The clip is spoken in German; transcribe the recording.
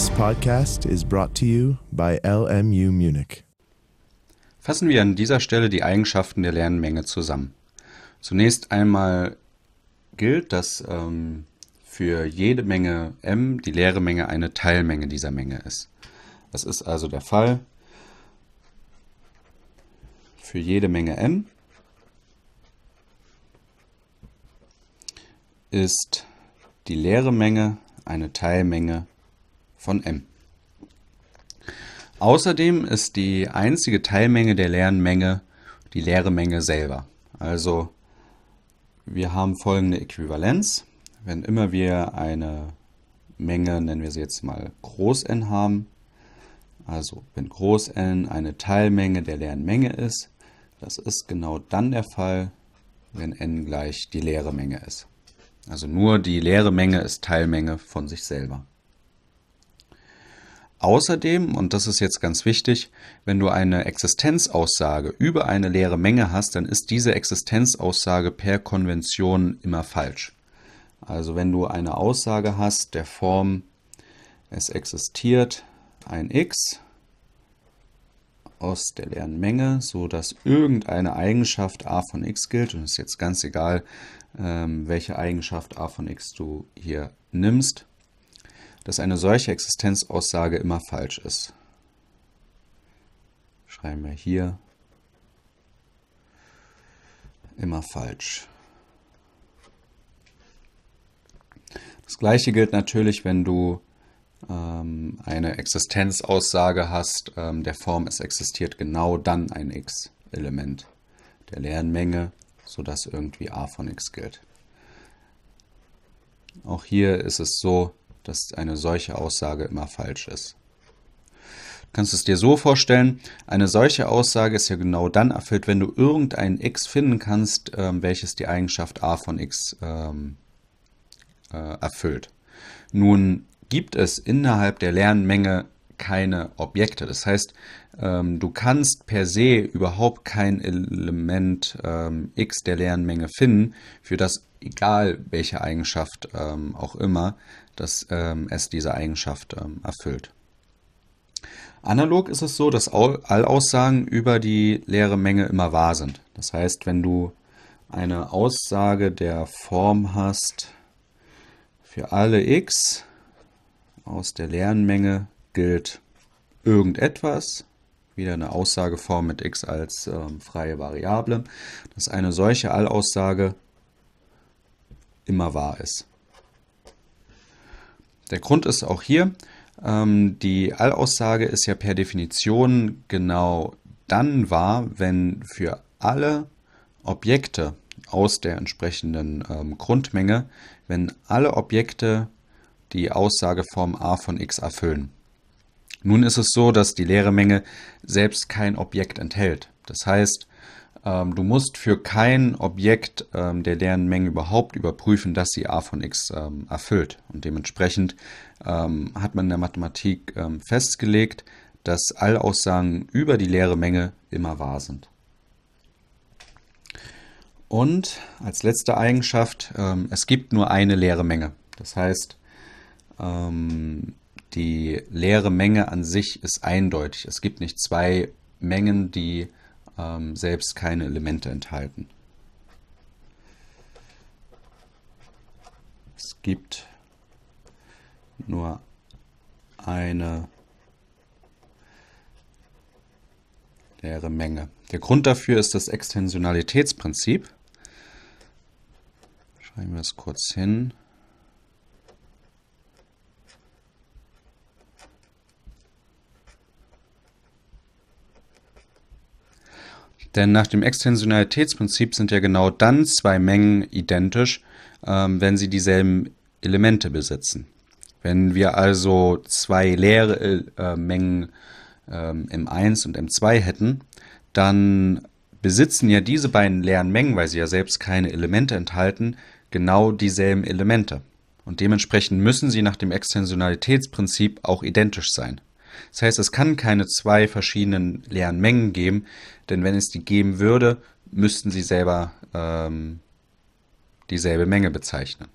This podcast is brought to you by LMU Munich. Fassen wir an dieser Stelle die Eigenschaften der leeren Menge zusammen. Zunächst einmal gilt, dass ähm, für jede Menge m die leere Menge eine Teilmenge dieser Menge ist. Das ist also der Fall für jede Menge m ist die leere Menge eine Teilmenge von m. Außerdem ist die einzige Teilmenge der leeren Menge die leere Menge selber. Also wir haben folgende Äquivalenz. Wenn immer wir eine Menge, nennen wir sie jetzt mal Groß n haben, also wenn Groß n eine Teilmenge der leeren Menge ist, das ist genau dann der Fall, wenn n gleich die leere Menge ist. Also nur die leere Menge ist Teilmenge von sich selber. Außerdem, und das ist jetzt ganz wichtig, wenn du eine Existenzaussage über eine leere Menge hast, dann ist diese Existenzaussage per Konvention immer falsch. Also wenn du eine Aussage hast der Form, es existiert ein x aus der leeren Menge, so dass irgendeine Eigenschaft a von x gilt, und es ist jetzt ganz egal, ähm, welche Eigenschaft a von x du hier nimmst, dass eine solche Existenzaussage immer falsch ist. Schreiben wir hier immer falsch. Das gleiche gilt natürlich, wenn du ähm, eine Existenzaussage hast, ähm, der Form es existiert genau dann ein x-Element der leeren Menge, sodass irgendwie a von x gilt. Auch hier ist es so, dass eine solche Aussage immer falsch ist. Du kannst es dir so vorstellen, eine solche Aussage ist ja genau dann erfüllt, wenn du irgendein x finden kannst, ähm, welches die Eigenschaft a von x ähm, äh, erfüllt. Nun gibt es innerhalb der Lernmenge keine Objekte. Das heißt, ähm, du kannst per se überhaupt kein Element x der Lernmenge finden, für das egal welche Eigenschaft ähm, auch immer, dass ähm, es diese Eigenschaft ähm, erfüllt. Analog ist es so, dass alle Aussagen über die leere Menge immer wahr sind. Das heißt, wenn du eine Aussage der Form hast, für alle x aus der leeren Menge gilt irgendetwas, wieder eine Aussageform mit x als ähm, freie Variable, dass eine solche Allaussage immer wahr ist. Der Grund ist auch hier, ähm, die Allaussage ist ja per Definition genau dann wahr, wenn für alle Objekte aus der entsprechenden ähm, Grundmenge, wenn alle Objekte die Aussageform a von x erfüllen. Nun ist es so, dass die leere Menge selbst kein Objekt enthält. Das heißt, du musst für kein Objekt ähm, der leeren Menge überhaupt überprüfen, dass sie a von x ähm, erfüllt. Und dementsprechend ähm, hat man in der Mathematik ähm, festgelegt, dass alle Aussagen über die leere Menge immer wahr sind. Und als letzte Eigenschaft, ähm, es gibt nur eine leere Menge. Das heißt, die leere Menge an sich ist eindeutig. Es gibt nicht zwei Mengen, die ähm, selbst keine Elemente enthalten. Es gibt nur eine leere Menge. Der Grund dafür ist das Extensionalitätsprinzip. Schreiben wir es kurz hin. Denn nach dem Extensionalitätsprinzip sind ja genau dann zwei Mengen identisch, ähm, wenn sie dieselben Elemente besitzen. Wenn wir also zwei leere äh, Mengen ähm, M1 und M2 hätten, dann besitzen ja diese beiden leeren Mengen, weil sie ja selbst keine Elemente enthalten, genau dieselben Elemente. Und dementsprechend müssen sie nach dem Extensionalitätsprinzip auch identisch sein. Das heißt, es kann keine zwei verschiedenen leeren Mengen geben, denn wenn es die geben würde, müssten sie selber ähm, dieselbe Menge bezeichnen.